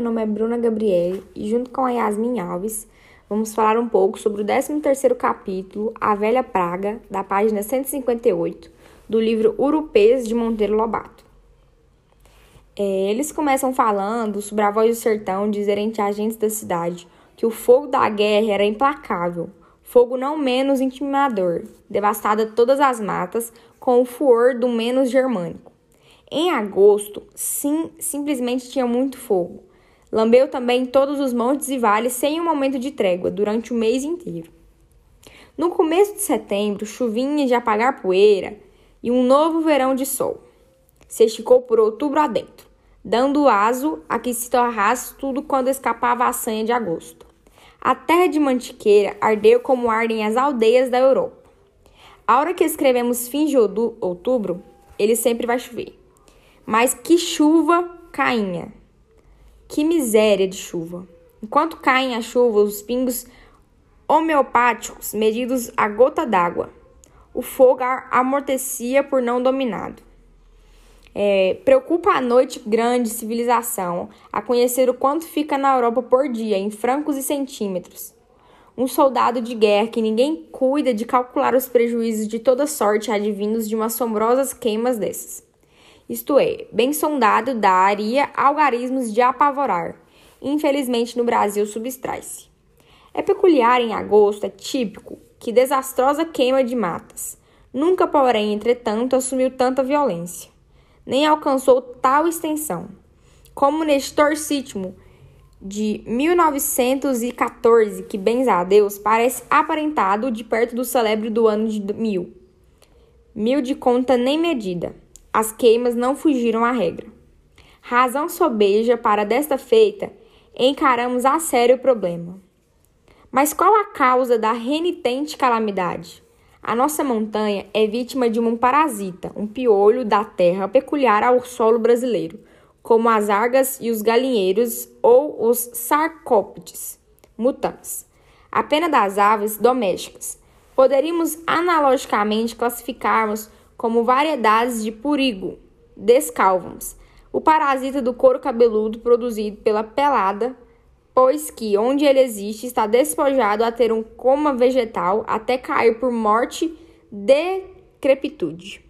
meu nome é Bruna Gabriele e junto com a Yasmin Alves vamos falar um pouco sobre o 13º capítulo, A Velha Praga, da página 158, do livro Urupês de Monteiro Lobato. É, eles começam falando sobre a voz do sertão dizerem a agentes da cidade que o fogo da guerra era implacável, fogo não menos intimimador, devastada todas as matas com o fuor do menos germânico. Em agosto, sim, simplesmente tinha muito fogo. Lambeu também todos os montes e vales sem um momento de trégua durante o mês inteiro. No começo de setembro, chuvinha de apagar poeira e um novo verão de sol. Se esticou por outubro adentro, dando aso a que se torrasse tudo quando escapava a sanha de agosto. A terra de Mantiqueira ardeu como ardem as aldeias da Europa. A hora que escrevemos fim de outubro, ele sempre vai chover. Mas que chuva cainha! Que miséria de chuva! Enquanto caem a chuva, os pingos homeopáticos medidos a gota d'água. O fogo amortecia por não dominado. É, preocupa a noite grande civilização a conhecer o quanto fica na Europa por dia, em francos e centímetros. Um soldado de guerra que ninguém cuida de calcular os prejuízos de toda sorte advindos de umas assombrosas queimas dessas isto é, bem sondado daria algarismos de apavorar. Infelizmente, no Brasil substrai-se. É peculiar em agosto, é típico, que desastrosa queima de matas. Nunca, porém, entretanto, assumiu tanta violência, nem alcançou tal extensão. Como neste torsítimo de 1914, que, bens a Deus, parece aparentado de perto do celebre do ano de mil. Mil de conta nem medida. As queimas não fugiram à regra. Razão sobeja para desta feita, encaramos a sério o problema. Mas qual a causa da renitente calamidade? A nossa montanha é vítima de um parasita, um piolho da terra peculiar ao solo brasileiro, como as argas e os galinheiros ou os sarcóptes mutans. A pena das aves domésticas. Poderíamos analogicamente classificarmos como variedades de purigo, descalvums, o parasita do couro cabeludo produzido pela pelada, pois que onde ele existe está despojado a ter um coma vegetal até cair por morte decrepitude.